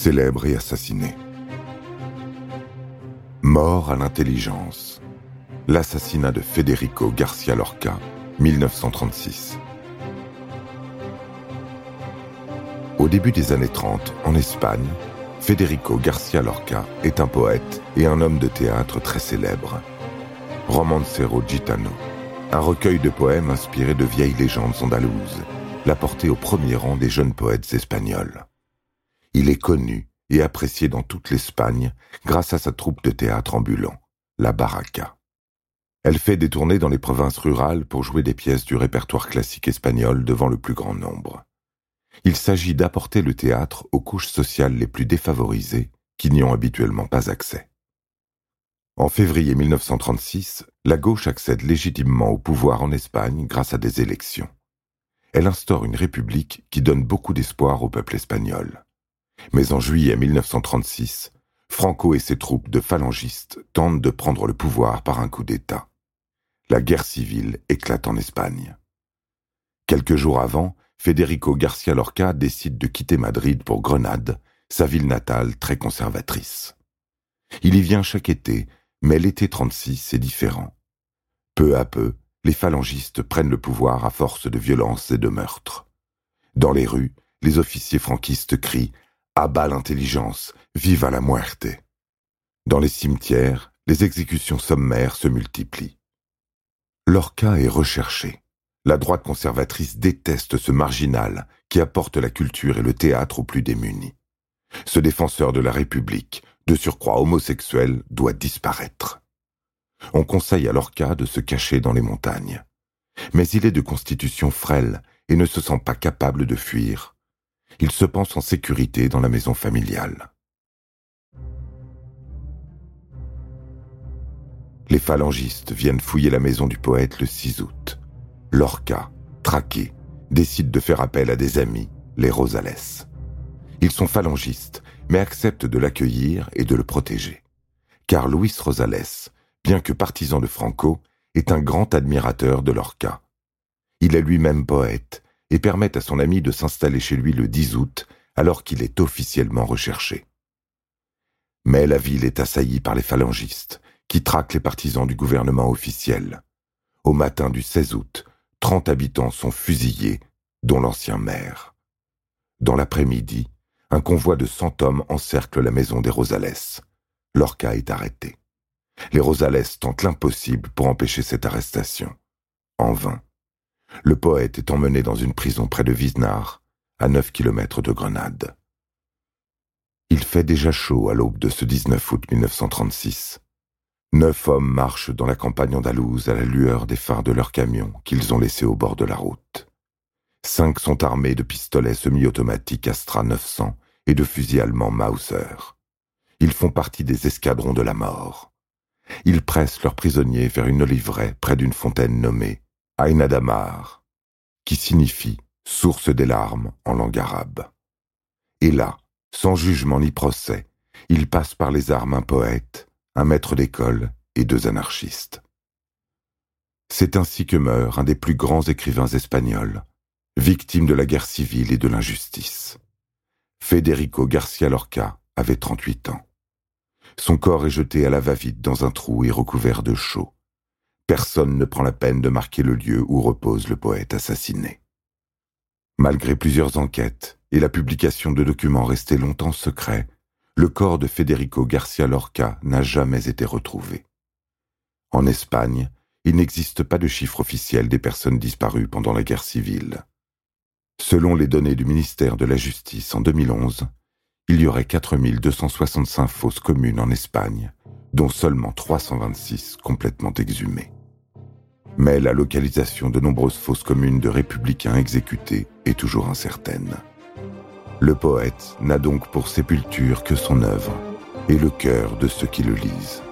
célèbre et assassiné. Mort à l'intelligence. L'assassinat de Federico Garcia Lorca, 1936. Au début des années 30, en Espagne, Federico Garcia Lorca est un poète et un homme de théâtre très célèbre. Romancero Gitano, un recueil de poèmes inspirés de vieilles légendes andalouses, l'a porté au premier rang des jeunes poètes espagnols. Il est connu et apprécié dans toute l'Espagne grâce à sa troupe de théâtre ambulant, la Baraka. Elle fait des tournées dans les provinces rurales pour jouer des pièces du répertoire classique espagnol devant le plus grand nombre. Il s'agit d'apporter le théâtre aux couches sociales les plus défavorisées qui n'y ont habituellement pas accès. En février 1936, la gauche accède légitimement au pouvoir en Espagne grâce à des élections. Elle instaure une république qui donne beaucoup d'espoir au peuple espagnol. Mais en juillet 1936, Franco et ses troupes de phalangistes tentent de prendre le pouvoir par un coup d'État. La guerre civile éclate en Espagne. Quelques jours avant, Federico Garcia Lorca décide de quitter Madrid pour Grenade, sa ville natale très conservatrice. Il y vient chaque été, mais l'été 36 est différent. Peu à peu, les phalangistes prennent le pouvoir à force de violence et de meurtres. Dans les rues, les officiers franquistes crient à bas l'intelligence, viva la muerte. Dans les cimetières, les exécutions sommaires se multiplient. Lorca est recherché. La droite conservatrice déteste ce marginal qui apporte la culture et le théâtre aux plus démunis. Ce défenseur de la République, de surcroît homosexuel, doit disparaître. On conseille à Lorca de se cacher dans les montagnes. Mais il est de constitution frêle et ne se sent pas capable de fuir il se pense en sécurité dans la maison familiale. Les phalangistes viennent fouiller la maison du poète le 6 août. Lorca, traqué, décide de faire appel à des amis, les Rosales. Ils sont phalangistes, mais acceptent de l'accueillir et de le protéger. Car Luis Rosales, bien que partisan de Franco, est un grand admirateur de Lorca. Il est lui-même poète et permettent à son ami de s'installer chez lui le 10 août, alors qu'il est officiellement recherché. Mais la ville est assaillie par les phalangistes, qui traquent les partisans du gouvernement officiel. Au matin du 16 août, 30 habitants sont fusillés, dont l'ancien maire. Dans l'après-midi, un convoi de 100 hommes encercle la maison des Rosales. Lorca est arrêté. Les Rosales tentent l'impossible pour empêcher cette arrestation. En vain. Le poète est emmené dans une prison près de Wisnar, à 9 kilomètres de Grenade. Il fait déjà chaud à l'aube de ce 19 août 1936. Neuf hommes marchent dans la campagne andalouse à la lueur des phares de leurs camions qu'ils ont laissés au bord de la route. Cinq sont armés de pistolets semi-automatiques Astra 900 et de fusils allemands Mauser. Ils font partie des escadrons de la mort. Ils pressent leurs prisonniers vers une oliveraie près d'une fontaine nommée Aïnadamar, qui signifie source des larmes en langue arabe. Et là, sans jugement ni procès, il passe par les armes un poète, un maître d'école et deux anarchistes. C'est ainsi que meurt un des plus grands écrivains espagnols, victime de la guerre civile et de l'injustice. Federico Garcia Lorca avait 38 ans. Son corps est jeté à la va-vite dans un trou et recouvert de chaux. Personne ne prend la peine de marquer le lieu où repose le poète assassiné. Malgré plusieurs enquêtes et la publication de documents restés longtemps secrets, le corps de Federico Garcia Lorca n'a jamais été retrouvé. En Espagne, il n'existe pas de chiffre officiel des personnes disparues pendant la guerre civile. Selon les données du ministère de la Justice en 2011, il y aurait 4265 fausses communes en Espagne, dont seulement 326 complètement exhumées. Mais la localisation de nombreuses fausses communes de républicains exécutés est toujours incertaine. Le poète n'a donc pour sépulture que son œuvre et le cœur de ceux qui le lisent.